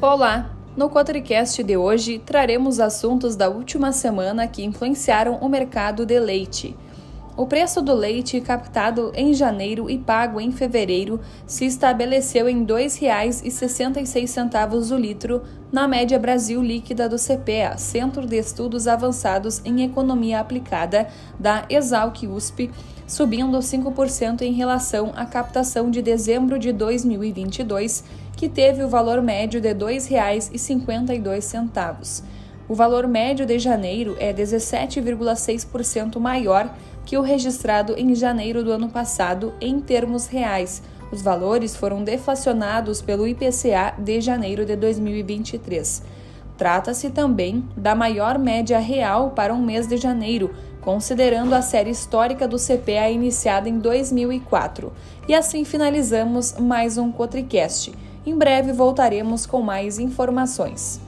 Olá! No Quatricast de hoje, traremos assuntos da última semana que influenciaram o mercado de leite. O preço do leite captado em janeiro e pago em fevereiro se estabeleceu em R$ 2,66 o litro na média Brasil líquida do CPEA, Centro de Estudos Avançados em Economia Aplicada da Exalc USP, subindo 5% em relação à captação de dezembro de 2022 que teve o valor médio de R$ 2,52. O valor médio de janeiro é 17,6% maior que o registrado em janeiro do ano passado em termos reais. Os valores foram deflacionados pelo IPCA de janeiro de 2023. Trata-se também da maior média real para um mês de janeiro, considerando a série histórica do CPA iniciada em 2004. E assim finalizamos mais um Cotricast. Em breve voltaremos com mais informações.